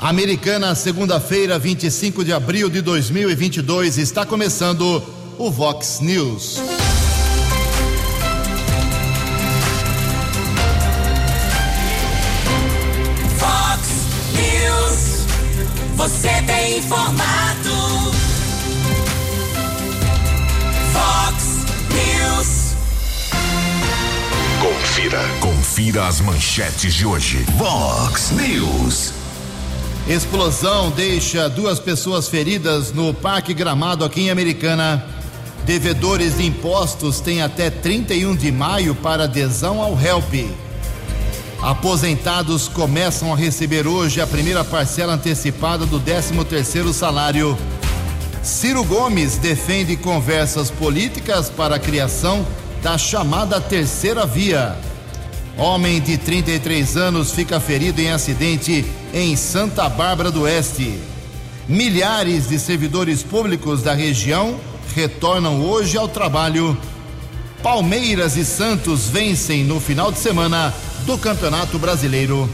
Americana, segunda-feira, 25 de abril de 2022, está começando o Vox News. Vox News, você tem informado. Vox News. Confira. Confira as manchetes de hoje. Vox News. Explosão deixa duas pessoas feridas no Parque Gramado aqui em Americana. Devedores de impostos têm até 31 de maio para adesão ao HELP. Aposentados começam a receber hoje a primeira parcela antecipada do 13º salário. Ciro Gomes defende conversas políticas para a criação da chamada terceira via. Homem de 33 anos fica ferido em acidente em Santa Bárbara do Oeste. Milhares de servidores públicos da região retornam hoje ao trabalho. Palmeiras e Santos vencem no final de semana do Campeonato Brasileiro.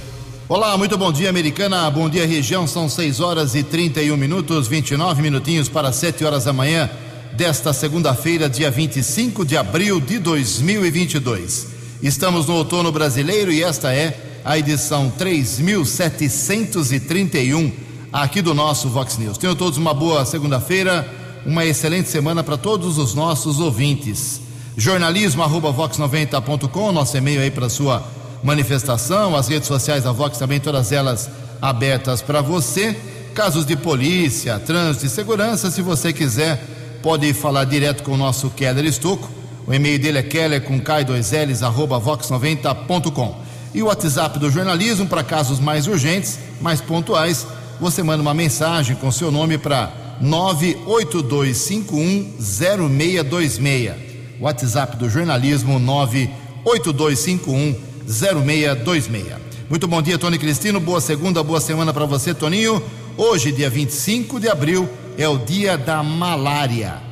Olá, muito bom dia, Americana. Bom dia, região. São 6 horas e 31 minutos, 29 minutinhos para 7 horas da manhã desta segunda-feira, dia 25 de abril de 2022. Estamos no outono brasileiro e esta é a edição 3731 aqui do nosso Vox News. Tenham todos uma boa segunda-feira, uma excelente semana para todos os nossos ouvintes. Jornalismo@vox90.com, nosso e-mail aí para sua manifestação, as redes sociais da Vox também todas elas abertas para você. Casos de polícia, trânsito e segurança, se você quiser, pode falar direto com o nosso Keller Estocco. O e-mail dele é keller com k2ls arroba vox90.com. E o WhatsApp do jornalismo para casos mais urgentes, mais pontuais, você manda uma mensagem com seu nome para 982510626. WhatsApp do jornalismo 982510626. Muito bom dia, Tony Cristino. Boa segunda, boa semana para você, Toninho. Hoje, dia 25 de abril, é o dia da malária.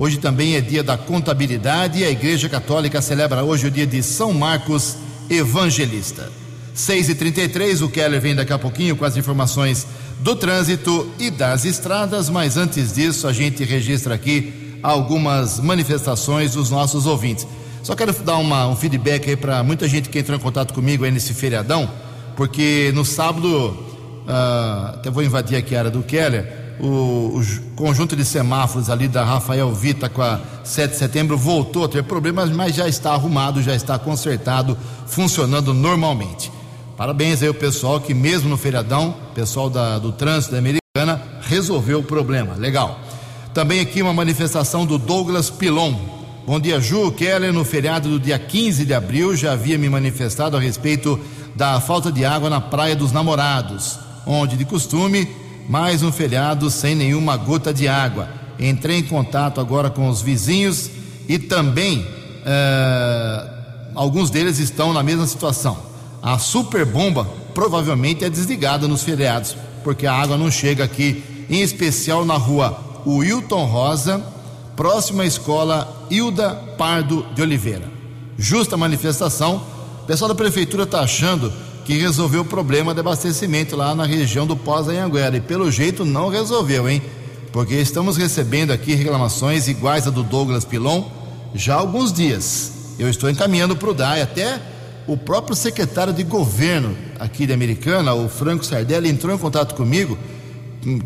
Hoje também é dia da contabilidade e a Igreja Católica celebra hoje o dia de São Marcos Evangelista. 6h33, o Keller vem daqui a pouquinho com as informações do trânsito e das estradas, mas antes disso a gente registra aqui algumas manifestações dos nossos ouvintes. Só quero dar uma, um feedback aí para muita gente que entrou em contato comigo aí nesse feriadão, porque no sábado, uh, até vou invadir aqui a área do Keller, o, o, conjunto de semáforos ali da Rafael Vita com a 7 de setembro voltou a ter problemas, mas já está arrumado, já está consertado, funcionando normalmente. Parabéns aí ao pessoal que, mesmo no feriadão, pessoal da, do trânsito da Americana, resolveu o problema. Legal. Também aqui uma manifestação do Douglas Pilon. Bom dia, Ju. Keller, no feriado do dia 15 de abril, já havia me manifestado a respeito da falta de água na Praia dos Namorados, onde, de costume, mais um feriado sem nenhuma gota de água. Entrei em contato agora com os vizinhos e também eh, alguns deles estão na mesma situação. A super bomba provavelmente é desligada nos feriados, porque a água não chega aqui, em especial na rua Wilton Rosa, próxima à escola Hilda Pardo de Oliveira. Justa manifestação. O pessoal da prefeitura está achando que resolveu o problema de abastecimento lá na região do Pós-Anhanguera. E pelo jeito não resolveu, hein? Porque estamos recebendo aqui reclamações iguais a do Douglas Pilon já há alguns dias. Eu estou encaminhando para o DAI, até o próprio secretário de governo aqui de Americana, o Franco Sardelli, entrou em contato comigo,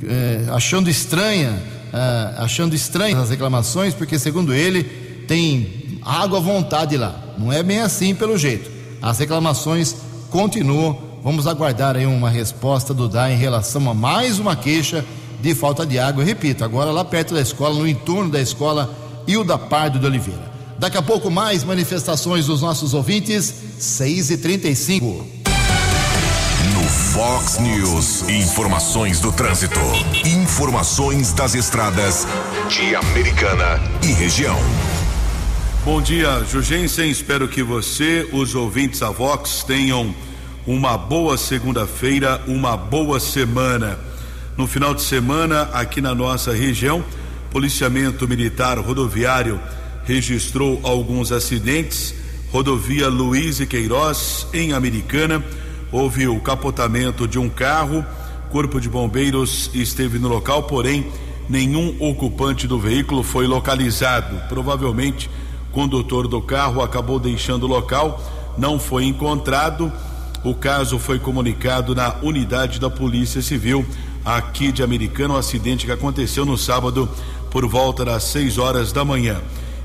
é, achando estranha, é, achando estranhas as reclamações, porque segundo ele tem água à vontade lá. Não é bem assim pelo jeito. As reclamações continuam. Vamos aguardar aí uma resposta do DAE em relação a mais uma queixa de falta de água. Eu repito, agora lá perto da escola, no entorno da escola Hilda Pardo de Oliveira. Daqui a pouco mais manifestações dos nossos ouvintes, 6 e 35 No Fox News, informações do trânsito. Informações das estradas de Americana e região. Bom dia, Jugensen. Espero que você, os ouvintes da Vox, tenham uma boa segunda-feira, uma boa semana. No final de semana, aqui na nossa região, policiamento militar rodoviário registrou alguns acidentes. Rodovia Luiz e Queiroz, em Americana, houve o capotamento de um carro Corpo de Bombeiros esteve no local, porém nenhum ocupante do veículo foi localizado. Provavelmente, condutor do carro acabou deixando o local, não foi encontrado. O caso foi comunicado na unidade da Polícia Civil aqui de Americana, um acidente que aconteceu no sábado por volta das 6 horas da manhã.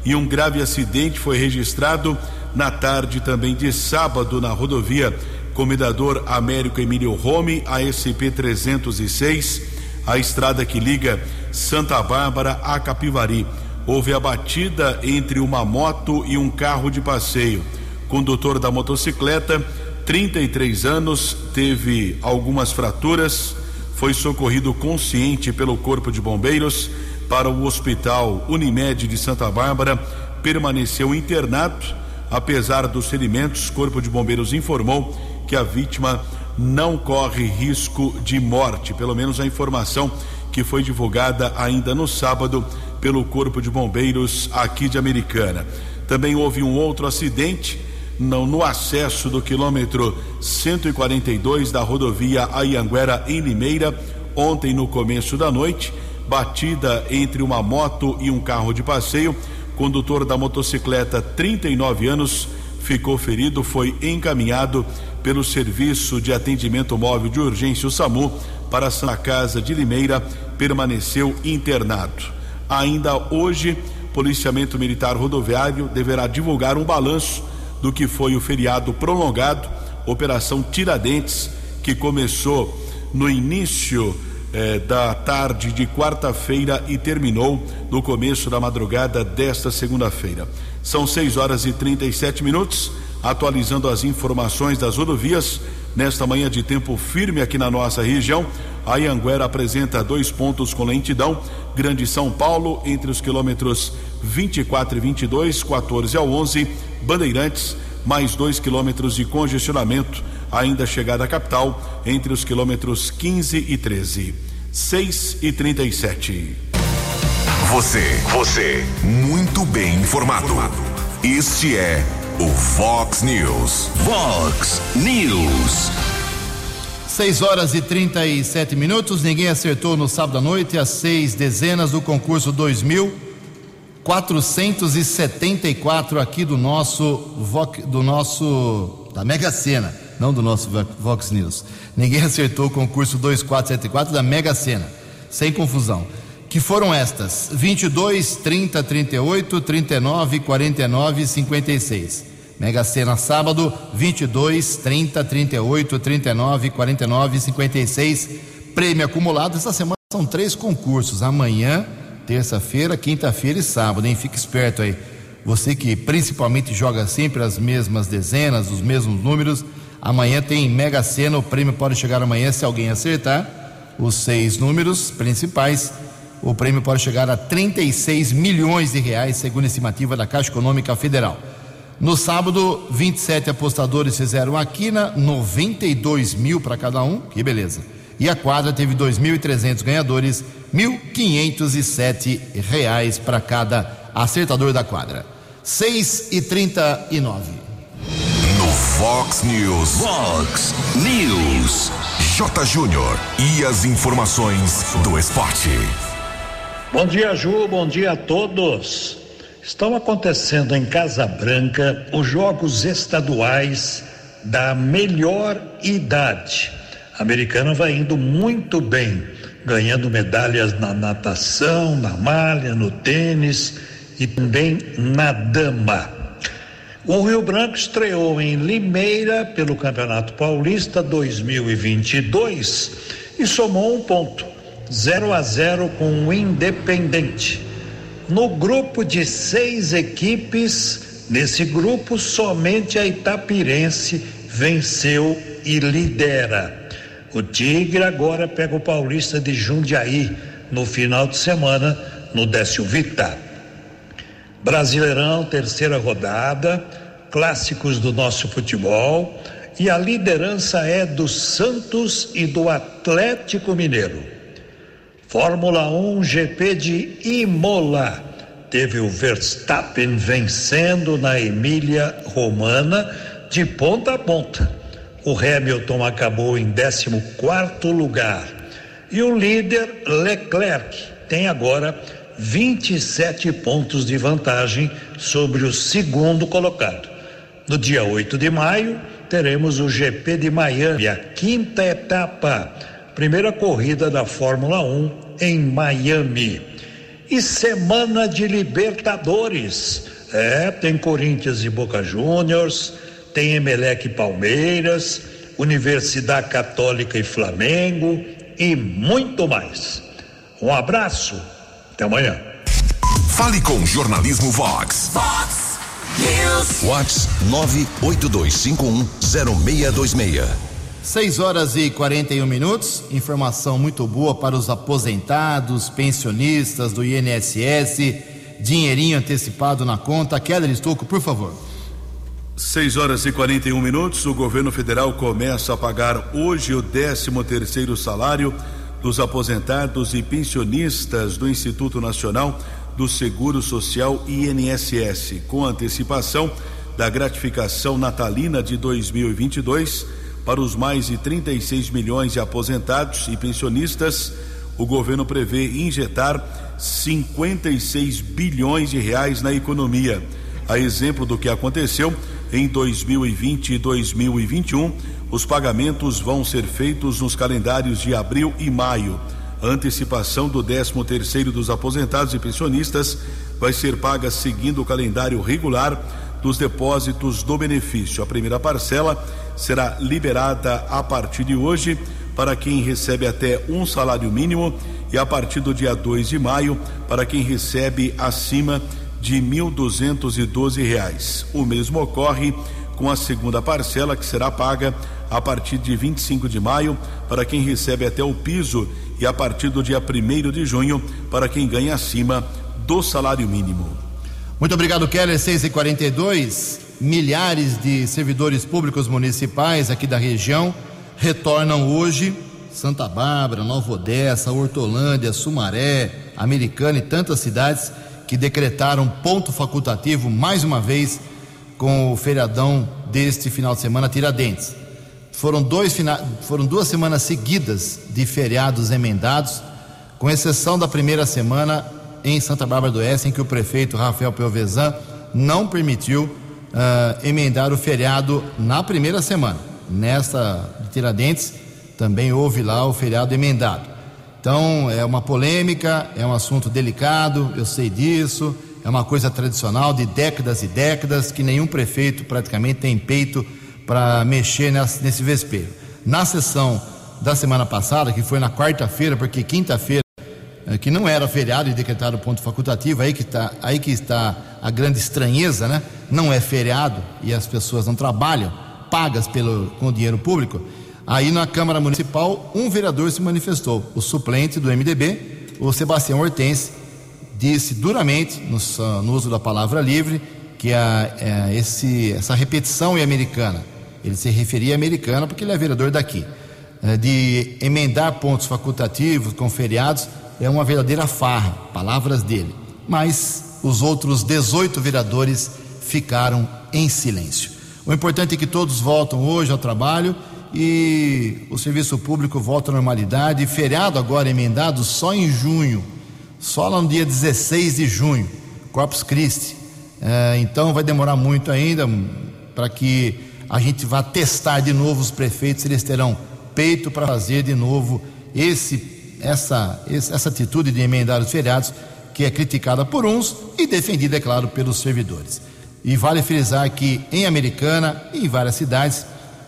E um grave acidente foi registrado na tarde também de sábado na rodovia Comendador Américo Emílio Rome, a SP 306, a estrada que liga Santa Bárbara a Capivari. Houve a batida entre uma moto e um carro de passeio. Condutor da motocicleta, 33 anos, teve algumas fraturas, foi socorrido consciente pelo Corpo de Bombeiros para o Hospital Unimed de Santa Bárbara, permaneceu internado. Apesar dos ferimentos, Corpo de Bombeiros informou que a vítima não corre risco de morte, pelo menos a informação que foi divulgada ainda no sábado pelo Corpo de Bombeiros aqui de Americana. Também houve um outro acidente no, no acesso do quilômetro 142 da rodovia Aianguera em Limeira, ontem no começo da noite, batida entre uma moto e um carro de passeio. Condutor da motocicleta, 39 anos, ficou ferido, foi encaminhado pelo Serviço de Atendimento Móvel de Urgência, o SAMU, para a Santa Casa de Limeira, permaneceu internado. Ainda hoje, Policiamento Militar Rodoviário deverá divulgar um balanço do que foi o feriado prolongado, Operação Tiradentes, que começou no início eh, da tarde de quarta-feira e terminou no começo da madrugada desta segunda-feira. São 6 horas e 37 minutos, atualizando as informações das rodovias. Nesta manhã de tempo firme aqui na nossa região, a Ianguera apresenta dois pontos com lentidão. Grande São Paulo, entre os quilômetros 24 e 22, 14 ao 11. Bandeirantes, mais dois quilômetros de congestionamento, ainda chegada à capital, entre os quilômetros 15 e 13. 6 e 37. Você, você, muito bem informado. Este é o Fox News. Fox News. 6 horas e 37 minutos. Ninguém acertou no sábado à noite as seis dezenas do concurso 2474 aqui do nosso do nosso da Mega Sena, não do nosso Vox News. Ninguém acertou o concurso 2474 da Mega Sena, sem confusão. Que foram estas: 22, 30, 38, 39, 49 e 56. Mega Sena sábado, 22, 30, 38, 39, 49 e 56. Prêmio acumulado. Essa semana são três concursos. Amanhã, terça-feira, quinta-feira e sábado, hein? Fique esperto aí. Você que principalmente joga sempre as mesmas dezenas, os mesmos números. Amanhã tem Mega Sena. O prêmio pode chegar amanhã se alguém acertar os seis números principais. O prêmio pode chegar a 36 milhões de reais, segundo a estimativa da Caixa Econômica Federal. No sábado, 27 apostadores fizeram a quina, 92 mil para cada um, que beleza. E a quadra teve 2.300 ganhadores, 1.507 reais para cada acertador da quadra. 6 e 39. No Fox News. Fox News. J. Júnior. E as informações do esporte. Bom dia, Ju. Bom dia a todos. Estão acontecendo em Casa Branca os jogos estaduais da melhor idade. A americana vai indo muito bem, ganhando medalhas na natação, na malha, no tênis e também na dama. O Rio Branco estreou em Limeira pelo Campeonato Paulista 2022 e somou um ponto, 0 a 0 com o Independente. No grupo de seis equipes, nesse grupo somente a Itapirense venceu e lidera. O Tigre agora pega o Paulista de Jundiaí no final de semana no Décio Vita. Brasileirão, terceira rodada, clássicos do nosso futebol e a liderança é do Santos e do Atlético Mineiro. Fórmula 1 GP de Imola. Teve o Verstappen vencendo na Emília Romana de ponta a ponta. O Hamilton acabou em 14 lugar. E o líder Leclerc tem agora 27 pontos de vantagem sobre o segundo colocado. No dia 8 de maio, teremos o GP de Miami, a quinta etapa, primeira corrida da Fórmula 1 em Miami. E semana de Libertadores. É, tem Corinthians e Boca Juniors, tem Emelec e Palmeiras, Universidade Católica e Flamengo e muito mais. Um abraço, até amanhã. Fale com Jornalismo Vox. Vox News. Vox 982510626. 6 horas e 41 minutos. Informação muito boa para os aposentados, pensionistas do INSS. Dinheirinho antecipado na conta. Keller Estouco, por favor. 6 horas e 41 minutos. O governo federal começa a pagar hoje o 13 terceiro salário dos aposentados e pensionistas do Instituto Nacional do Seguro Social INSS, com antecipação da gratificação natalina de 2022 para os mais de 36 milhões de aposentados e pensionistas. O governo prevê injetar 56 bilhões de reais na economia. A exemplo do que aconteceu em 2020 e 2021, os pagamentos vão ser feitos nos calendários de abril e maio. A antecipação do 13 terceiro dos aposentados e pensionistas vai ser paga seguindo o calendário regular dos depósitos do benefício. A primeira parcela será liberada a partir de hoje para quem recebe até um salário mínimo e a partir do dia 2 de maio para quem recebe acima de 1.212 reais. O mesmo ocorre com a segunda parcela que será paga a partir de 25 de maio para quem recebe até o piso e a partir do dia 1 de junho para quem ganha acima do salário mínimo. Muito obrigado, Keller. 6 e 42 Milhares de servidores públicos municipais aqui da região retornam hoje. Santa Bárbara, Nova Odessa, Hortolândia, Sumaré, Americana e tantas cidades que decretaram ponto facultativo mais uma vez com o feriadão deste final de semana Tiradentes. Foram, dois, foram duas semanas seguidas de feriados emendados, com exceção da primeira semana em Santa Bárbara do Oeste, em que o prefeito Rafael Pelvezan não permitiu uh, emendar o feriado na primeira semana. Nesta de Tiradentes também houve lá o feriado emendado. Então é uma polêmica, é um assunto delicado, eu sei disso, é uma coisa tradicional de décadas e décadas que nenhum prefeito praticamente tem peito para mexer nesse, vespeiro. Na sessão da semana passada, que foi na quarta-feira, porque quinta-feira, que não era feriado e decretado ponto facultativo, aí que, tá, aí que está a grande estranheza, né? Não é feriado e as pessoas não trabalham, pagas pelo, com dinheiro público. Aí na Câmara Municipal, um vereador se manifestou, o suplente do MDB, o Sebastião Hortense, disse duramente, no, no uso da palavra livre, que a, a, esse, essa repetição é americana. Ele se referia à americana porque ele é vereador daqui. É, de emendar pontos facultativos com feriados é uma verdadeira farra, palavras dele. Mas os outros 18 vereadores ficaram em silêncio. O importante é que todos voltam hoje ao trabalho e o serviço público volta à normalidade. Feriado agora emendado só em junho só lá no dia 16 de junho, Corpus Christi. É, então vai demorar muito ainda para que a gente vá testar de novo os prefeitos, eles terão peito para fazer de novo esse, essa, essa atitude de emendar os feriados, que é criticada por uns e defendida, é claro, pelos servidores. E vale frisar que em Americana e em várias cidades,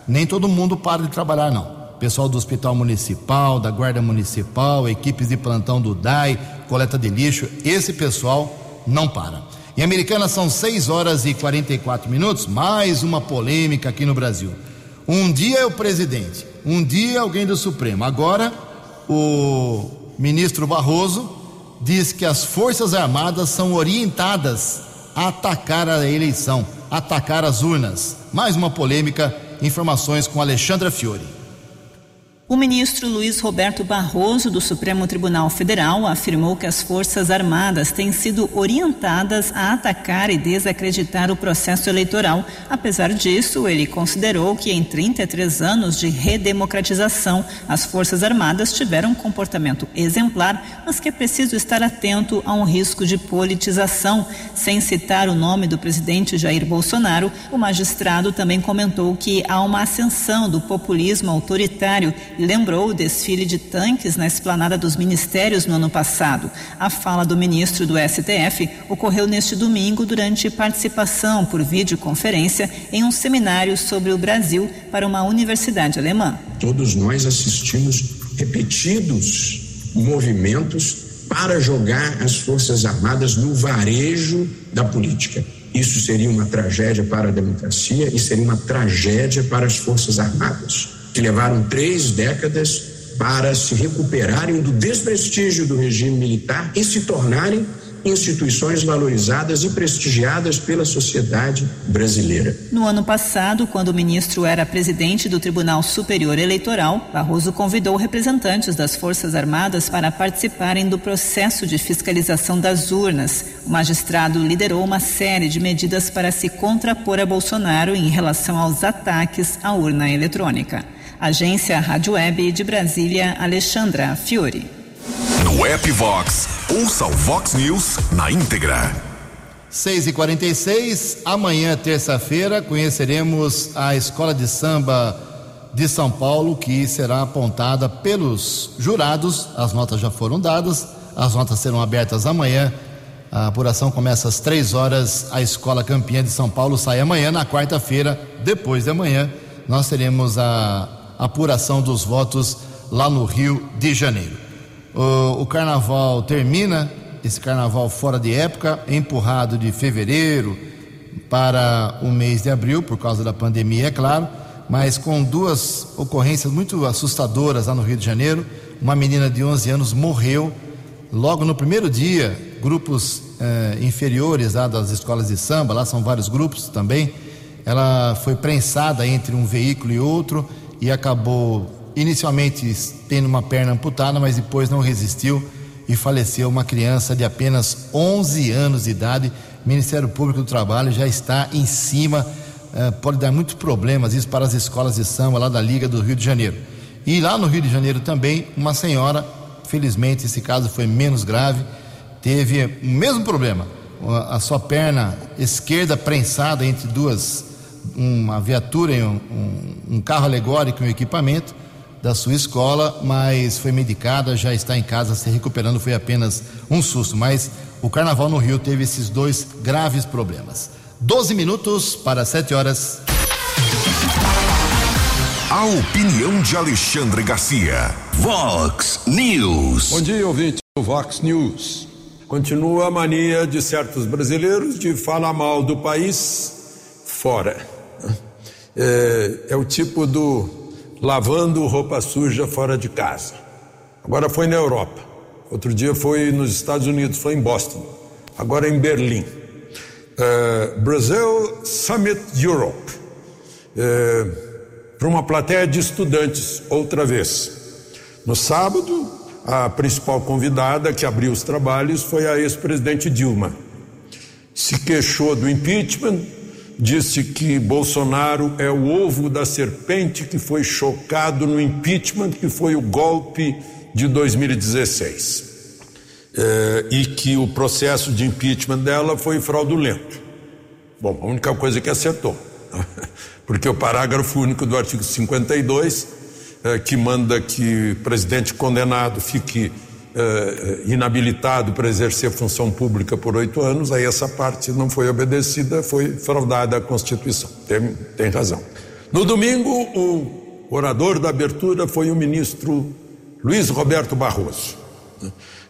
nem todo mundo para de trabalhar, não pessoal do Hospital Municipal, da Guarda Municipal, equipes de plantão do DAI, coleta de lixo, esse pessoal não para. Em Americana são 6 horas e 44 minutos, mais uma polêmica aqui no Brasil. Um dia é o presidente, um dia é alguém do Supremo. Agora, o ministro Barroso diz que as Forças Armadas são orientadas a atacar a eleição, atacar as urnas. Mais uma polêmica. Informações com Alexandra Fiore. O ministro Luiz Roberto Barroso, do Supremo Tribunal Federal, afirmou que as Forças Armadas têm sido orientadas a atacar e desacreditar o processo eleitoral. Apesar disso, ele considerou que em 33 anos de redemocratização, as Forças Armadas tiveram um comportamento exemplar, mas que é preciso estar atento a um risco de politização. Sem citar o nome do presidente Jair Bolsonaro, o magistrado também comentou que há uma ascensão do populismo autoritário lembrou o desfile de tanques na esplanada dos ministérios no ano passado. A fala do ministro do STF ocorreu neste domingo durante participação por videoconferência em um seminário sobre o Brasil para uma universidade alemã. Todos nós assistimos repetidos movimentos para jogar as Forças Armadas no varejo da política. Isso seria uma tragédia para a democracia e seria uma tragédia para as Forças Armadas que levaram três décadas para se recuperarem do desprestígio do regime militar e se tornarem instituições valorizadas e prestigiadas pela sociedade brasileira. No ano passado, quando o ministro era presidente do Tribunal Superior Eleitoral, Barroso convidou representantes das Forças Armadas para participarem do processo de fiscalização das urnas. O magistrado liderou uma série de medidas para se contrapor a Bolsonaro em relação aos ataques à urna eletrônica. Agência Rádio Web de Brasília, Alexandra Fiore. No app Vox, ouça o Vox News na íntegra. 6 e 46 amanhã, terça-feira, conheceremos a Escola de Samba de São Paulo, que será apontada pelos jurados. As notas já foram dadas, as notas serão abertas amanhã. A apuração começa às três horas. A Escola Campeã de São Paulo sai amanhã, na quarta-feira, depois de amanhã. Nós teremos a apuração dos votos lá no Rio de Janeiro. O, o carnaval termina, esse carnaval fora de época, empurrado de fevereiro para o mês de abril, por causa da pandemia, é claro, mas com duas ocorrências muito assustadoras lá no Rio de Janeiro. Uma menina de 11 anos morreu logo no primeiro dia. Grupos eh, inferiores lá das escolas de samba, lá são vários grupos também. Ela foi prensada entre um veículo e outro e acabou inicialmente tendo uma perna amputada, mas depois não resistiu e faleceu uma criança de apenas 11 anos de idade. O Ministério Público do Trabalho já está em cima, uh, pode dar muitos problemas isso para as escolas de samba lá da Liga do Rio de Janeiro. E lá no Rio de Janeiro também, uma senhora, felizmente esse caso foi menos grave, teve o mesmo problema, a sua perna esquerda prensada entre duas uma viatura, um, um, um carro alegórico, um equipamento da sua escola, mas foi medicada, já está em casa se recuperando, foi apenas um susto. Mas o carnaval no Rio teve esses dois graves problemas. 12 minutos para 7 horas. A opinião de Alexandre Garcia. Vox News. Bom dia, ouvinte do Vox News. Continua a mania de certos brasileiros de falar mal do país fora. É, é o tipo do lavando roupa suja fora de casa. Agora foi na Europa. Outro dia foi nos Estados Unidos, foi em Boston. Agora em Berlim. É, Summit Europe. É, Para uma plateia de estudantes, outra vez. No sábado, a principal convidada que abriu os trabalhos foi a ex-presidente Dilma. Se queixou do impeachment, disse que Bolsonaro é o ovo da serpente que foi chocado no impeachment, que foi o golpe de 2016. É, e que o processo de impeachment dela foi fraudulento. Bom, a única coisa que acertou, porque o parágrafo único do artigo 52, é, que manda que presidente condenado fique uh, inabilitado para exercer função pública por oito anos, aí essa parte não foi obedecida, foi fraudada a Constituição. Tem, tem razão. No domingo, o orador da abertura foi o ministro Luiz Roberto Barroso.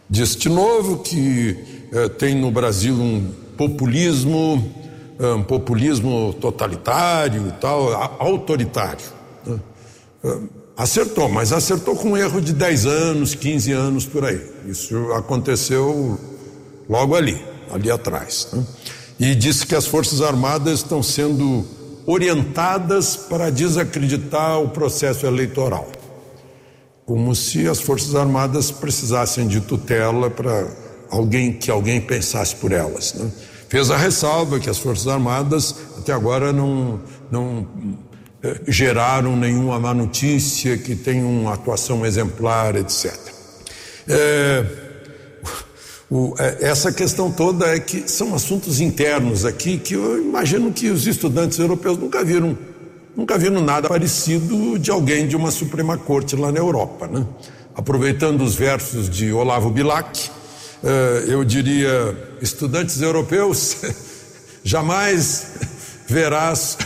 Disse de novo que uh, tem no Brasil um populismo, um populismo totalitário e tal, autoritário. Uh, Acertou, mas acertou com um erro de 10 anos, 15 anos por aí. Isso aconteceu logo ali, ali atrás. Né? E disse que as Forças Armadas estão sendo orientadas para desacreditar o processo eleitoral. como se as Forças Armadas precisassem de tutela para alguém que alguém pensasse por elas. Né? Fez a ressalva que as Forças Armadas até agora não, não geraram nenhuma má notícia, que tem uma atuação exemplar, etc. É, o, é, essa questão toda é que são assuntos internos aqui que eu imagino que os estudantes europeus nunca viram, nunca viram nada parecido de alguém de uma Suprema Corte lá na Europa, né? Aproveitando os versos de Olavo Bilac, eh, eu diria, estudantes europeus, jamais verás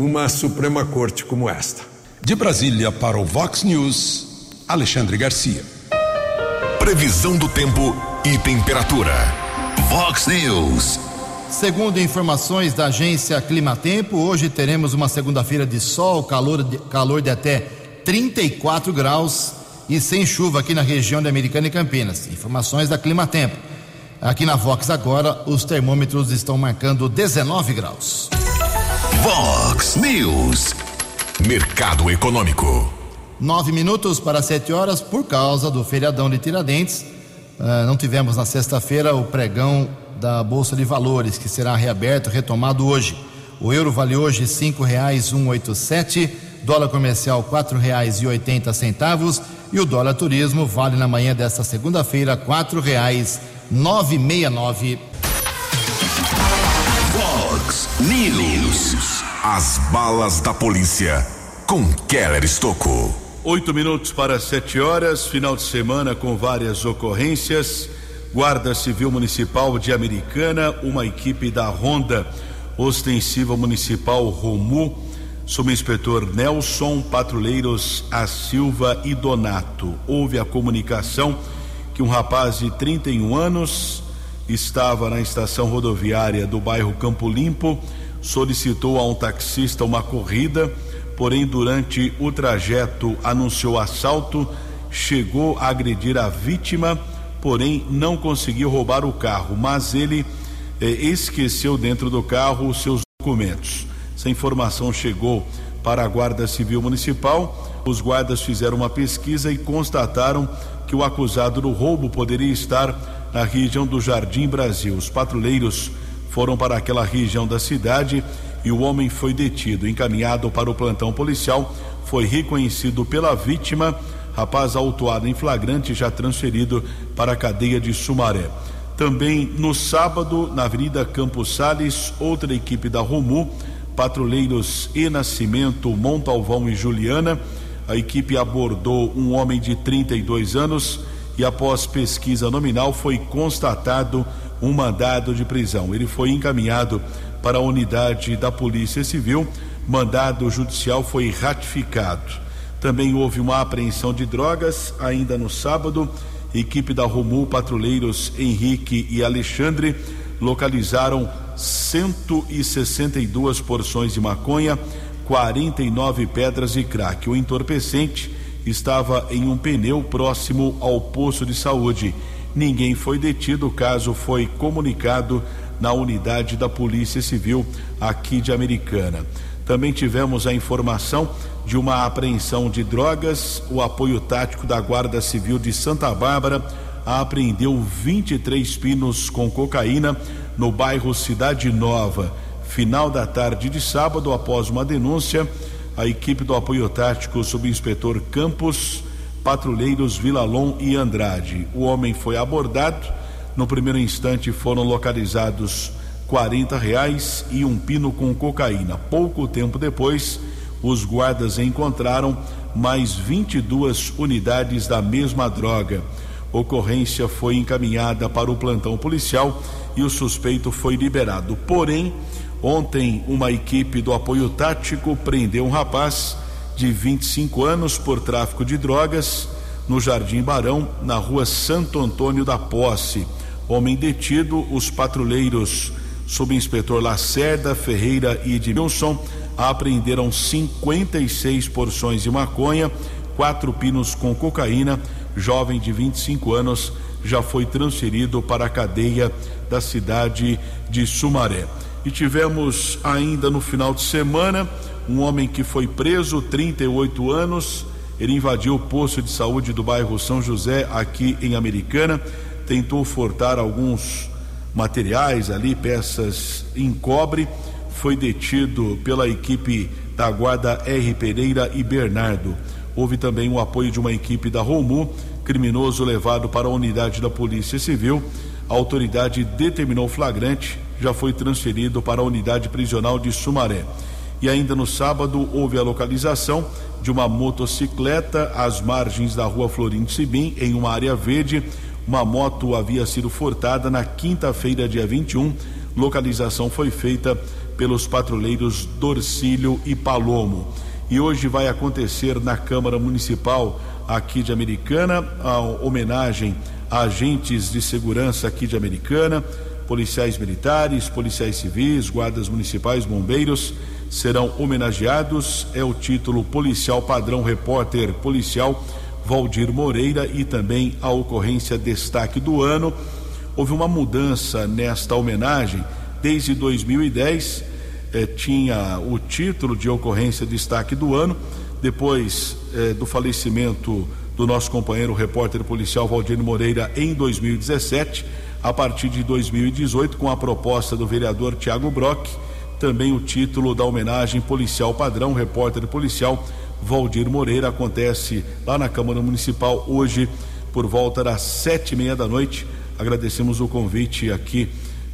uma Suprema Corte como esta. De Brasília para o Vox News, Alexandre Garcia. Previsão do tempo e temperatura. Vox News. Segundo informações da agência Climatempo, hoje teremos uma segunda-feira de sol, calor de, calor de até 34 graus e sem chuva aqui na região de Americana e Campinas. Informações da Climatempo. Aqui na Vox agora, os termômetros estão marcando 19 graus. Vox News. Mercado Econômico. Nove minutos para sete horas por causa do feriadão de Tiradentes. Uh, não tivemos na sexta-feira o pregão da Bolsa de Valores, que será reaberto, retomado hoje. O euro vale hoje cinco reais um oito sete, dólar comercial quatro reais e oitenta centavos e o dólar turismo vale na manhã desta segunda-feira quatro reais nove meia nove. News. As balas da polícia com Keller Estocou. Oito minutos para sete horas, final de semana com várias ocorrências. Guarda Civil Municipal de Americana, uma equipe da Ronda Ostensiva Municipal Romu Subinspetor Nelson, patrulheiros A Silva e Donato. Houve a comunicação que um rapaz de 31 anos estava na estação rodoviária do bairro Campo Limpo, solicitou a um taxista uma corrida, porém durante o trajeto anunciou assalto, chegou a agredir a vítima, porém não conseguiu roubar o carro, mas ele eh, esqueceu dentro do carro os seus documentos. Essa informação chegou para a Guarda Civil Municipal. Os guardas fizeram uma pesquisa e constataram que o acusado do roubo poderia estar na região do Jardim Brasil. Os patrulheiros foram para aquela região da cidade e o homem foi detido, encaminhado para o plantão policial, foi reconhecido pela vítima, rapaz autuado em flagrante já transferido para a cadeia de Sumaré. Também no sábado, na Avenida Campos Sales, outra equipe da Romu patrulheiros E Nascimento, Montalvão e Juliana. A equipe abordou um homem de 32 anos e, após pesquisa nominal, foi constatado um mandado de prisão. Ele foi encaminhado para a unidade da Polícia Civil. Mandado judicial foi ratificado. Também houve uma apreensão de drogas ainda no sábado. Equipe da Romul, patrulheiros Henrique e Alexandre localizaram 162 porções de maconha, 49 pedras de crack. O entorpecente estava em um pneu próximo ao posto de saúde. Ninguém foi detido, o caso foi comunicado na unidade da Polícia Civil aqui de Americana. Também tivemos a informação de uma apreensão de drogas. O apoio tático da Guarda Civil de Santa Bárbara apreendeu 23 pinos com cocaína no bairro Cidade Nova. Final da tarde de sábado, após uma denúncia, a equipe do apoio tático subinspetor Campos, patrulheiros Vilalon e Andrade. O homem foi abordado. No primeiro instante foram localizados 40 reais e um pino com cocaína. Pouco tempo depois, os guardas encontraram mais 22 unidades da mesma droga. Ocorrência foi encaminhada para o plantão policial e o suspeito foi liberado. Porém, ontem uma equipe do apoio tático prendeu um rapaz de 25 anos por tráfico de drogas no Jardim Barão, na rua Santo Antônio da Posse. Homem detido, os patrulheiros subinspetor Lacerda Ferreira e Edmilson apreenderam 56 porções de maconha, quatro pinos com cocaína jovem de 25 anos, já foi transferido para a cadeia da cidade de Sumaré. E tivemos ainda no final de semana um homem que foi preso, 38 anos, Ele invadiu o posto de saúde do bairro São José, aqui em Americana, tentou furtar alguns materiais ali, peças em cobre, foi detido pela equipe da guarda R. Pereira e Bernardo. Houve também o apoio de uma equipe da Romu, criminoso levado para a unidade da Polícia Civil. A autoridade determinou flagrante, já foi transferido para a unidade prisional de Sumaré. E ainda no sábado houve a localização de uma motocicleta às margens da rua Florindo Sibim, em uma área verde. Uma moto havia sido furtada na quinta-feira, dia 21. Localização foi feita pelos patrulheiros Dorcílio e Palomo. E hoje vai acontecer na Câmara Municipal aqui de Americana a homenagem a agentes de segurança aqui de Americana, policiais militares, policiais civis, guardas municipais, bombeiros serão homenageados. É o título policial padrão repórter policial Valdir Moreira e também a ocorrência destaque do ano. Houve uma mudança nesta homenagem desde 2010 eh, tinha o título de ocorrência destaque do ano. Depois eh, do falecimento do nosso companheiro repórter policial Valdir Moreira em 2017, a partir de 2018, com a proposta do vereador Tiago Brock, também o título da homenagem policial padrão, repórter policial Valdir Moreira, acontece lá na Câmara Municipal hoje por volta das sete e meia da noite. Agradecemos o convite aqui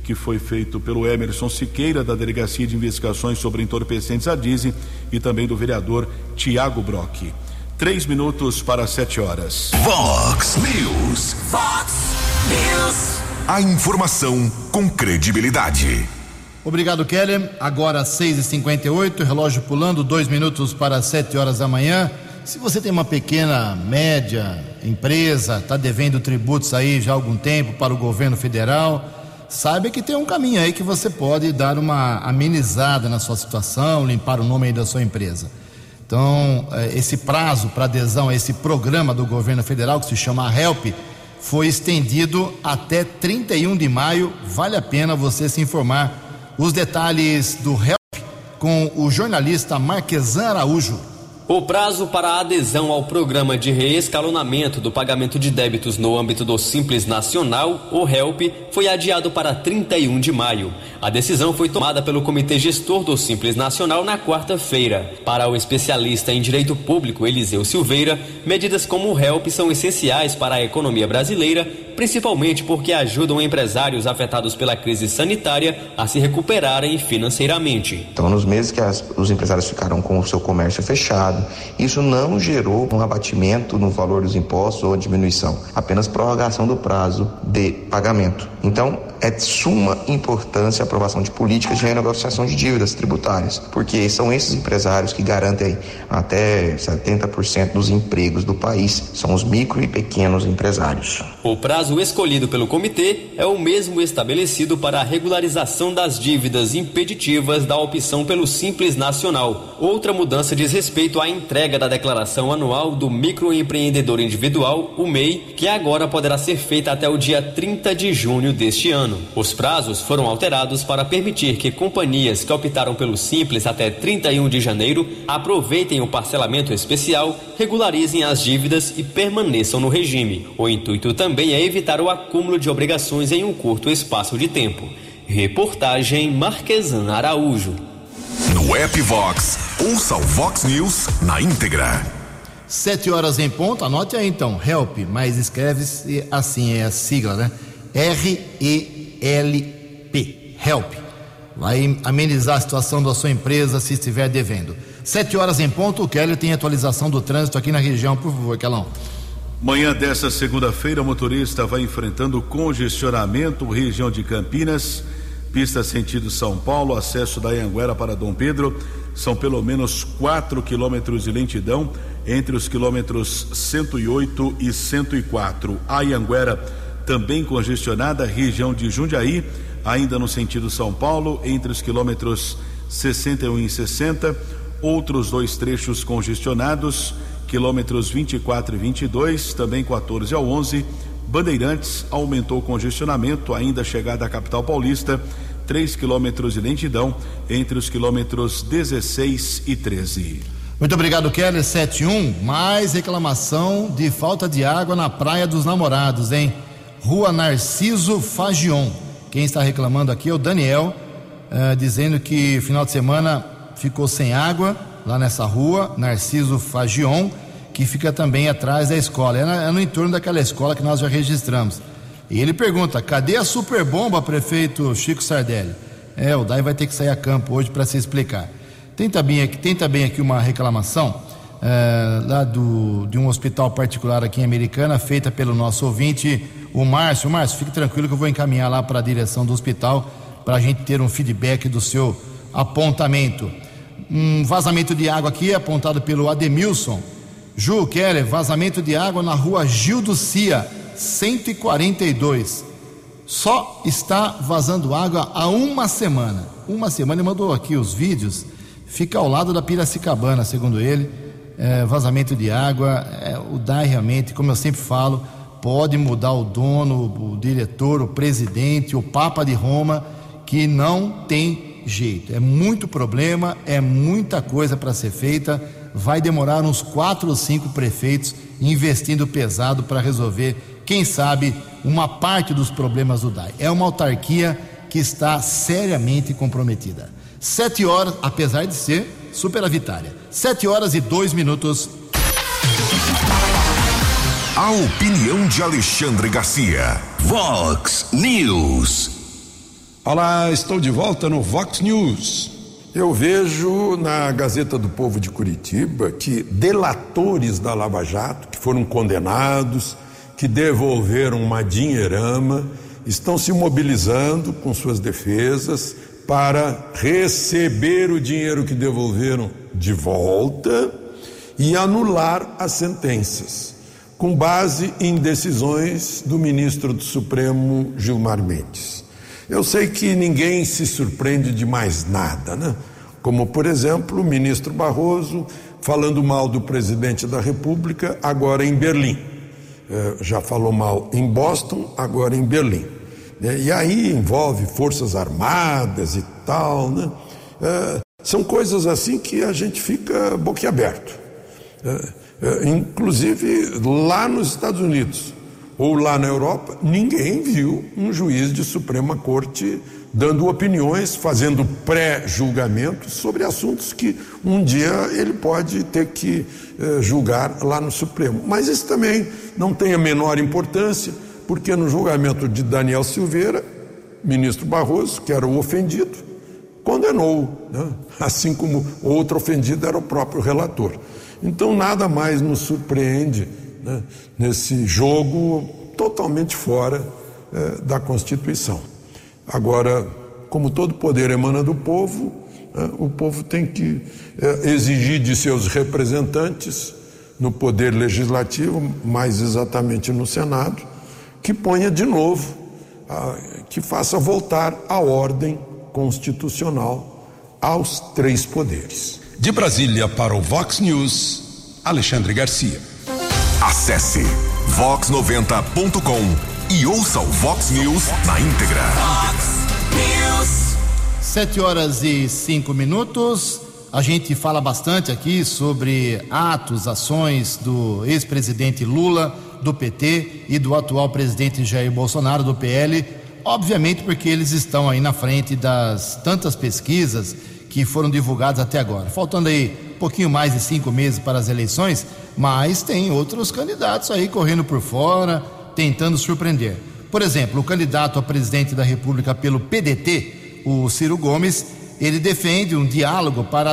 que foi feito pelo Emerson Siqueira, da Delegacia de Investigações sobre Entorpecentes a Dizem, e também do vereador Tiago Brock. Três minutos para sete horas. Vox News. Fox News. A informação com credibilidade. Obrigado, Keller. Agora 6h58, relógio pulando, dois minutos para sete horas da manhã. Se você tem uma pequena, média empresa, está devendo tributos aí já há algum tempo para o governo federal, saiba que tem um caminho aí que você pode dar uma amenizada na sua situação, limpar o nome aí da sua empresa. Então, eh, esse prazo para adesão a esse programa do governo federal, que se chama HELP, foi estendido até 31 de maio. Vale a pena você se informar os detalhes do HELP com o jornalista Marquesan Araújo. O prazo para a adesão ao programa de reescalonamento do pagamento de débitos no âmbito do Simples Nacional, o HELP, foi adiado para 31 de maio. A decisão foi tomada pelo Comitê Gestor do Simples Nacional na quarta-feira. Para o especialista em direito público Eliseu Silveira, medidas como o HELP são essenciais para a economia brasileira, principalmente porque ajudam empresários afetados pela crise sanitária a se recuperarem financeiramente. Então, nos meses que as, os empresários ficaram com o seu comércio fechado, isso não gerou um abatimento no valor dos impostos ou diminuição, apenas prorrogação do prazo de pagamento. Então, é de suma importância a aprovação de políticas de renegociação de dívidas tributárias, porque são esses empresários que garantem até 70% dos empregos do país, são os micro e pequenos empresários. O prazo escolhido pelo comitê é o mesmo estabelecido para a regularização das dívidas impeditivas da opção pelo Simples Nacional. Outra mudança diz respeito à entrega da declaração anual do microempreendedor individual, o MEI, que agora poderá ser feita até o dia 30 de junho deste ano. Os prazos foram alterados para permitir que companhias que optaram pelo Simples até 31 de janeiro aproveitem o parcelamento especial, regularizem as dívidas e permaneçam no regime. O intuito também é evitar o acúmulo de obrigações em um curto espaço de tempo. Reportagem Marquesan Araújo. No app Vox, ouça o Vox News na íntegra. Sete horas em ponto, anote aí então, HELP, mas escreve-se assim, é a sigla, né? R-E-L-P, HELP. Vai amenizar a situação da sua empresa se estiver devendo. Sete horas em ponto, o Kelly tem atualização do trânsito aqui na região, por favor, Kelão. Manhã desta segunda-feira, o motorista vai enfrentando congestionamento, região de Campinas, pista sentido São Paulo, acesso da Anguera para Dom Pedro, são pelo menos 4 quilômetros de lentidão entre os quilômetros 108 e 104. A Anguera também congestionada, região de Jundiaí, ainda no sentido São Paulo, entre os quilômetros 61 e 60, outros dois trechos congestionados, quilômetros 24 e 22, também 14 ao 11. Bandeirantes aumentou o congestionamento, ainda chegada à capital paulista, 3 quilômetros de lentidão entre os quilômetros 16 e 13. Muito obrigado, Keller 71. Mais reclamação de falta de água na Praia dos Namorados, hein? Rua Narciso Fagion. Quem está reclamando aqui é o Daniel, uh, dizendo que final de semana ficou sem água lá nessa rua, Narciso Fagion, que fica também atrás da escola. É, é no entorno daquela escola que nós já registramos. E ele pergunta: cadê a super bomba, prefeito Chico Sardelli? É, o Dai vai ter que sair a campo hoje para se explicar. Tem também aqui, tem também aqui uma reclamação é, lá do, de um hospital particular aqui em Americana, feita pelo nosso ouvinte, o Márcio. Márcio, fique tranquilo que eu vou encaminhar lá para a direção do hospital para a gente ter um feedback do seu apontamento. Um vazamento de água aqui apontado pelo Ademilson. Ju Keller, vazamento de água na rua Gil do Cia, 142. Só está vazando água há uma semana. Uma semana ele mandou aqui os vídeos fica ao lado da Piracicabana, segundo ele. É, vazamento de água, é, o DAI realmente, como eu sempre falo, pode mudar o dono, o diretor, o presidente, o Papa de Roma, que não tem jeito. É muito problema, é muita coisa para ser feita. Vai demorar uns quatro ou cinco prefeitos investindo pesado para resolver, quem sabe, uma parte dos problemas do DAI. É uma autarquia que está seriamente comprometida. Sete horas, apesar de ser superavitária. Sete horas e dois minutos. A opinião de Alexandre Garcia. Vox News. Olá, estou de volta no Vox News. Eu vejo na Gazeta do Povo de Curitiba que delatores da Lava Jato, que foram condenados, que devolveram uma dinheirama, estão se mobilizando com suas defesas para receber o dinheiro que devolveram de volta e anular as sentenças, com base em decisões do ministro do Supremo Gilmar Mendes. Eu sei que ninguém se surpreende de mais nada, né? Como, por exemplo, o ministro Barroso falando mal do presidente da República, agora em Berlim. É, já falou mal em Boston, agora em Berlim. Né? E aí envolve forças armadas e tal, né? É, são coisas assim que a gente fica boquiaberto. É, é, inclusive lá nos Estados Unidos ou lá na Europa, ninguém viu um juiz de Suprema Corte dando opiniões, fazendo pré-julgamento sobre assuntos que um dia ele pode ter que eh, julgar lá no Supremo. Mas isso também não tem a menor importância porque no julgamento de Daniel Silveira, ministro Barroso, que era o ofendido, condenou, né? assim como outro ofendido era o próprio relator. Então nada mais nos surpreende né? nesse jogo totalmente fora eh, da Constituição. Agora, como todo poder emana do povo, eh, o povo tem que eh, exigir de seus representantes no poder legislativo, mais exatamente no Senado, que ponha de novo, que faça voltar a ordem constitucional aos três poderes. De Brasília para o Vox News, Alexandre Garcia. Acesse vox90.com e ouça o Vox News na íntegra. Vox News. Sete horas e cinco minutos. A gente fala bastante aqui sobre atos, ações do ex-presidente Lula do PT e do atual presidente Jair Bolsonaro, do PL, obviamente porque eles estão aí na frente das tantas pesquisas que foram divulgadas até agora. Faltando aí um pouquinho mais de cinco meses para as eleições, mas tem outros candidatos aí correndo por fora, tentando surpreender. Por exemplo, o candidato a presidente da República pelo PDT, o Ciro Gomes, ele defende um diálogo para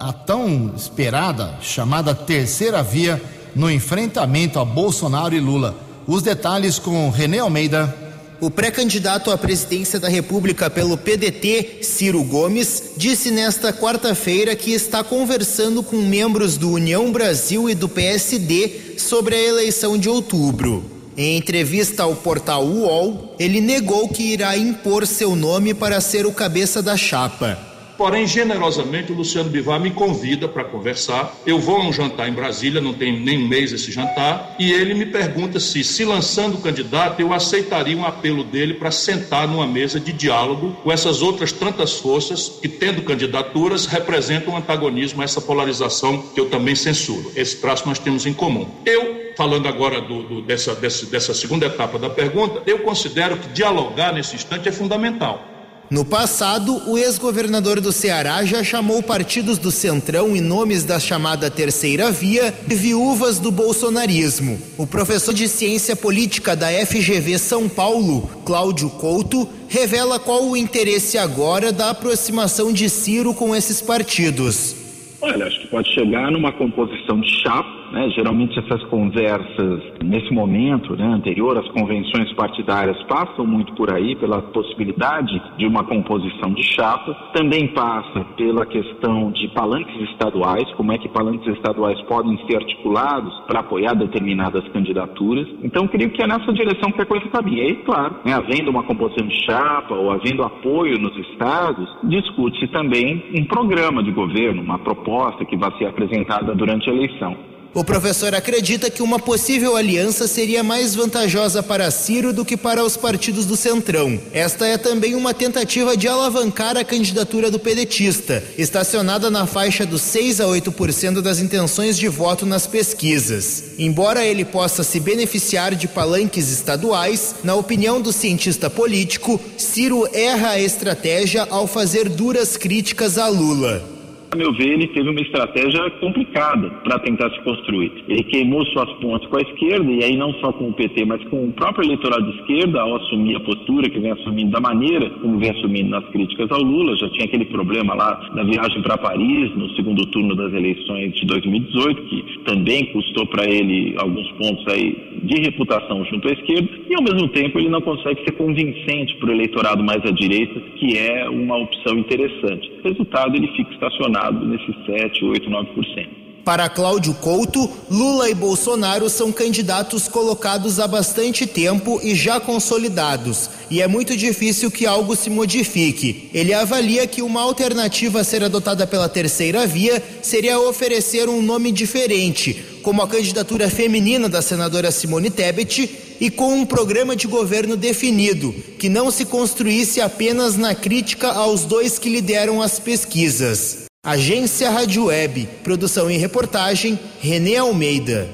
a tão esperada, chamada terceira via no enfrentamento a Bolsonaro e Lula. Os detalhes com René Almeida. O pré-candidato à presidência da República pelo PDT, Ciro Gomes, disse nesta quarta-feira que está conversando com membros do União Brasil e do PSD sobre a eleição de outubro. Em entrevista ao portal UOL, ele negou que irá impor seu nome para ser o cabeça da chapa. Porém, generosamente, o Luciano Bivar me convida para conversar. Eu vou a um jantar em Brasília, não tem nem um mês esse jantar, e ele me pergunta se, se lançando candidato, eu aceitaria um apelo dele para sentar numa mesa de diálogo com essas outras tantas forças que, tendo candidaturas, representam um antagonismo a essa polarização que eu também censuro. Esse traço nós temos em comum. Eu falando agora do, do, dessa, dessa, dessa segunda etapa da pergunta, eu considero que dialogar nesse instante é fundamental. No passado, o ex-governador do Ceará já chamou partidos do Centrão e nomes da chamada Terceira Via de viúvas do bolsonarismo. O professor de Ciência Política da FGV São Paulo, Cláudio Couto, revela qual o interesse agora da aproximação de Ciro com esses partidos. Olha, acho que pode chegar numa composição de chapa né? Geralmente essas conversas, nesse momento né, anterior às convenções partidárias, passam muito por aí, pela possibilidade de uma composição de chapa. Também passa pela questão de palanques estaduais, como é que palanques estaduais podem ser articulados para apoiar determinadas candidaturas. Então, creio que é nessa direção que a coisa caminha. E, claro, né, havendo uma composição de chapa ou havendo apoio nos estados, discute-se também um programa de governo, uma proposta que vai ser apresentada durante a eleição. O professor acredita que uma possível aliança seria mais vantajosa para Ciro do que para os partidos do Centrão. Esta é também uma tentativa de alavancar a candidatura do pedetista, estacionada na faixa dos 6 a 8% das intenções de voto nas pesquisas. Embora ele possa se beneficiar de palanques estaduais, na opinião do cientista político, Ciro erra a estratégia ao fazer duras críticas a Lula a meu ver, ele teve uma estratégia complicada para tentar se construir. Ele queimou suas pontes com a esquerda, e aí não só com o PT, mas com o próprio eleitorado de esquerda, ao assumir a postura que vem assumindo da maneira como vem assumindo nas críticas ao Lula. Já tinha aquele problema lá na viagem para Paris, no segundo turno das eleições de 2018, que também custou para ele alguns pontos aí de reputação junto à esquerda, e ao mesmo tempo ele não consegue ser convincente para o eleitorado mais à direita, que é uma opção interessante. Resultado, ele fica estacionado nesses 7, 8, 9%. Para Cláudio Couto, Lula e Bolsonaro são candidatos colocados há bastante tempo e já consolidados, e é muito difícil que algo se modifique. Ele avalia que uma alternativa a ser adotada pela terceira via seria oferecer um nome diferente, como a candidatura feminina da senadora Simone Tebet, e com um programa de governo definido, que não se construísse apenas na crítica aos dois que lideram as pesquisas. Agência Rádio Web, produção e reportagem, Renê Almeida.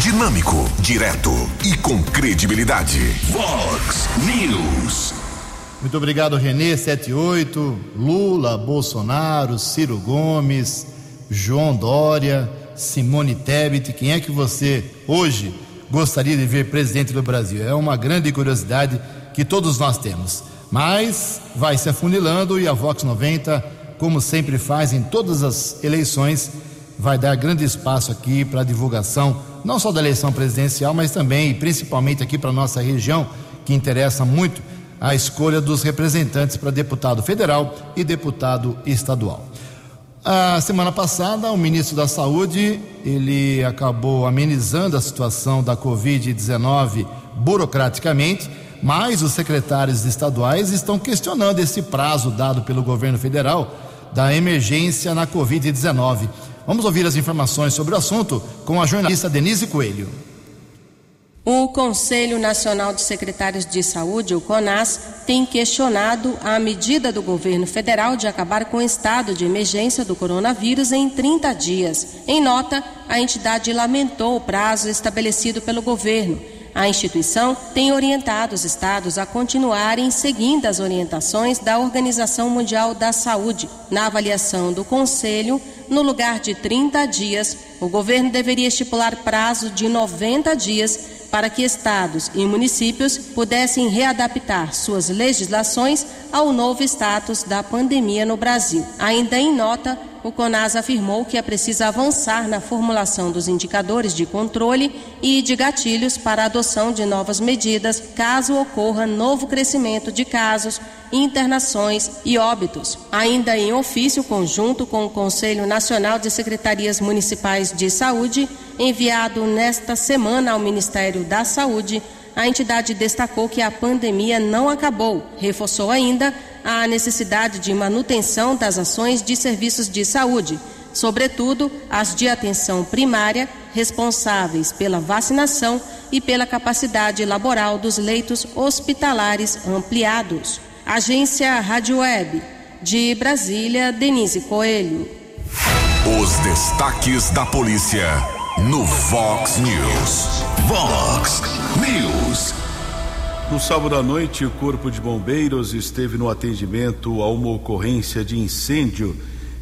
Dinâmico, direto e com credibilidade. Vox News. Muito obrigado, Renê 78, Lula, Bolsonaro, Ciro Gomes, João Dória, Simone Tebet. Quem é que você hoje gostaria de ver presidente do Brasil? É uma grande curiosidade que todos nós temos. Mas vai se afunilando e a Vox 90 como sempre faz em todas as eleições, vai dar grande espaço aqui para a divulgação, não só da eleição presidencial, mas também e principalmente aqui para a nossa região, que interessa muito a escolha dos representantes para deputado federal e deputado estadual. A semana passada, o ministro da Saúde, ele acabou amenizando a situação da COVID-19 burocraticamente, mas os secretários estaduais estão questionando esse prazo dado pelo governo federal da emergência na Covid-19. Vamos ouvir as informações sobre o assunto com a jornalista Denise Coelho. O Conselho Nacional de Secretários de Saúde, o CONAS, tem questionado a medida do governo federal de acabar com o estado de emergência do coronavírus em 30 dias. Em nota, a entidade lamentou o prazo estabelecido pelo governo a instituição tem orientado os estados a continuarem seguindo as orientações da Organização Mundial da Saúde. Na avaliação do Conselho, no lugar de 30 dias, o governo deveria estipular prazo de 90 dias para que estados e municípios pudessem readaptar suas legislações ao novo status da pandemia no Brasil. Ainda em nota, o CONAS afirmou que é preciso avançar na formulação dos indicadores de controle e de gatilhos para a adoção de novas medidas caso ocorra novo crescimento de casos, internações e óbitos. Ainda em ofício conjunto com o Conselho Nacional de Secretarias Municipais de Saúde, enviado nesta semana ao Ministério da Saúde, a entidade destacou que a pandemia não acabou. Reforçou ainda a necessidade de manutenção das ações de serviços de saúde, sobretudo as de atenção primária, responsáveis pela vacinação e pela capacidade laboral dos leitos hospitalares ampliados. Agência Rádio Web. De Brasília, Denise Coelho. Os destaques da polícia no Vox News. Vox News. No sábado à noite, o Corpo de Bombeiros esteve no atendimento a uma ocorrência de incêndio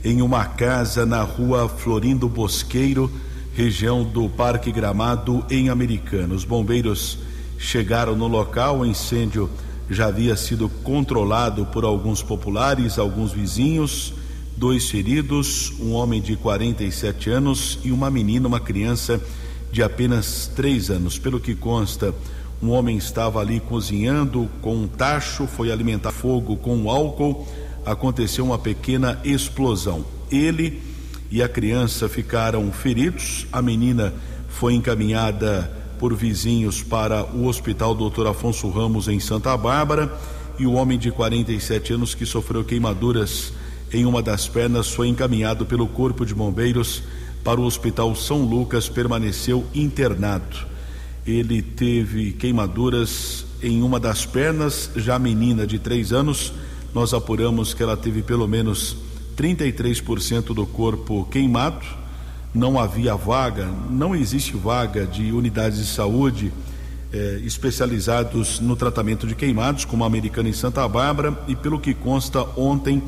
em uma casa na rua Florindo Bosqueiro, região do Parque Gramado, em Americana. Os bombeiros chegaram no local, o incêndio já havia sido controlado por alguns populares, alguns vizinhos, dois feridos, um homem de 47 anos e uma menina, uma criança apenas três anos. Pelo que consta, um homem estava ali cozinhando com um tacho, foi alimentar fogo com álcool, aconteceu uma pequena explosão. Ele e a criança ficaram feridos, a menina foi encaminhada por vizinhos para o Hospital Dr. Afonso Ramos em Santa Bárbara e o homem de 47 anos que sofreu queimaduras em uma das pernas foi encaminhado pelo Corpo de Bombeiros para o Hospital São Lucas, permaneceu internado. Ele teve queimaduras em uma das pernas, já menina de três anos, nós apuramos que ela teve pelo menos 33% do corpo queimado. Não havia vaga, não existe vaga de unidades de saúde eh, especializados no tratamento de queimados, como a americana em Santa Bárbara, e pelo que consta, ontem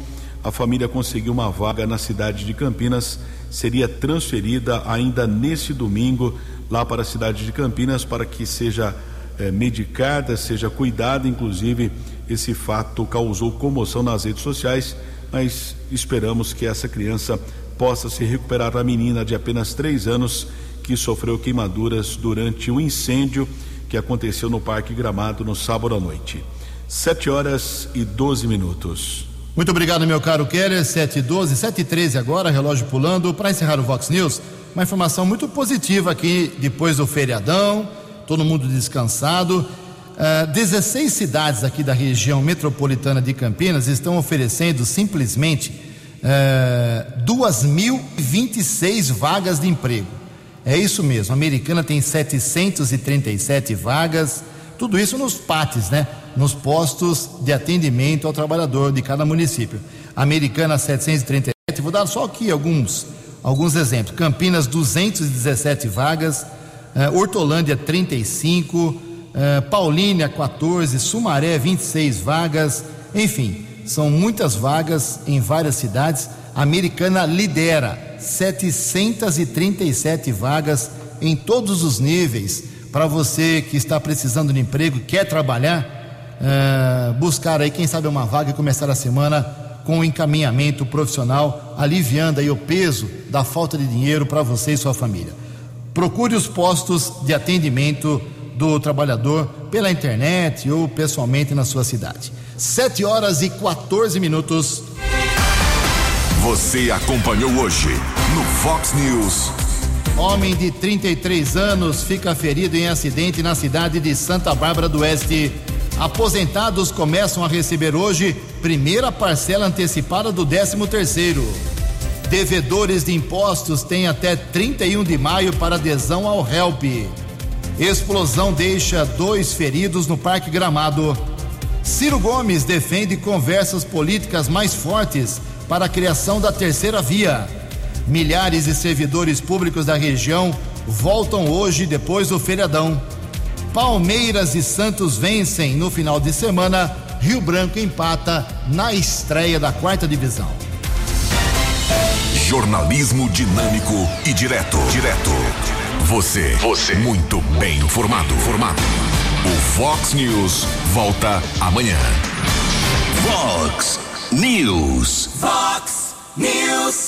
a família conseguiu uma vaga na cidade de Campinas, seria transferida ainda nesse domingo lá para a cidade de Campinas para que seja eh, medicada, seja cuidada, inclusive esse fato causou comoção nas redes sociais, mas esperamos que essa criança possa se recuperar a menina de apenas três anos que sofreu queimaduras durante o incêndio que aconteceu no Parque Gramado no sábado à noite. Sete horas e doze minutos. Muito obrigado, meu caro Keller. 7 e 12, 7 e 13 agora, relógio pulando. Para encerrar o Vox News, uma informação muito positiva aqui depois do feriadão, todo mundo descansado. Uh, 16 cidades aqui da região metropolitana de Campinas estão oferecendo simplesmente é, 2.026 vagas de emprego. É isso mesmo, a americana tem 737 vagas, tudo isso nos PATs, né? Nos postos de atendimento ao trabalhador de cada município. Americana 737, vou dar só aqui alguns, alguns exemplos. Campinas 217 vagas, é, Hortolândia 35, é, Paulínia 14, Sumaré 26 vagas, enfim, são muitas vagas em várias cidades. Americana lidera 737 vagas em todos os níveis. Para você que está precisando de emprego, quer trabalhar, uh, buscar aí, quem sabe, uma vaga e começar a semana com um encaminhamento profissional, aliviando aí o peso da falta de dinheiro para você e sua família. Procure os postos de atendimento do trabalhador pela internet ou pessoalmente na sua cidade. 7 horas e 14 minutos. Você acompanhou hoje no Fox News. Homem de 33 anos fica ferido em acidente na cidade de Santa Bárbara do Oeste. Aposentados começam a receber hoje primeira parcela antecipada do 13 terceiro. Devedores de impostos têm até 31 de maio para adesão ao HELP. Explosão deixa dois feridos no Parque Gramado. Ciro Gomes defende conversas políticas mais fortes para a criação da terceira via. Milhares de servidores públicos da região voltam hoje depois do feriadão. Palmeiras e Santos vencem no final de semana. Rio Branco empata na estreia da quarta divisão. Jornalismo dinâmico e direto. Direto. Você. Você. Muito bem informado. Formado. O Fox News volta amanhã. Fox News. Fox News.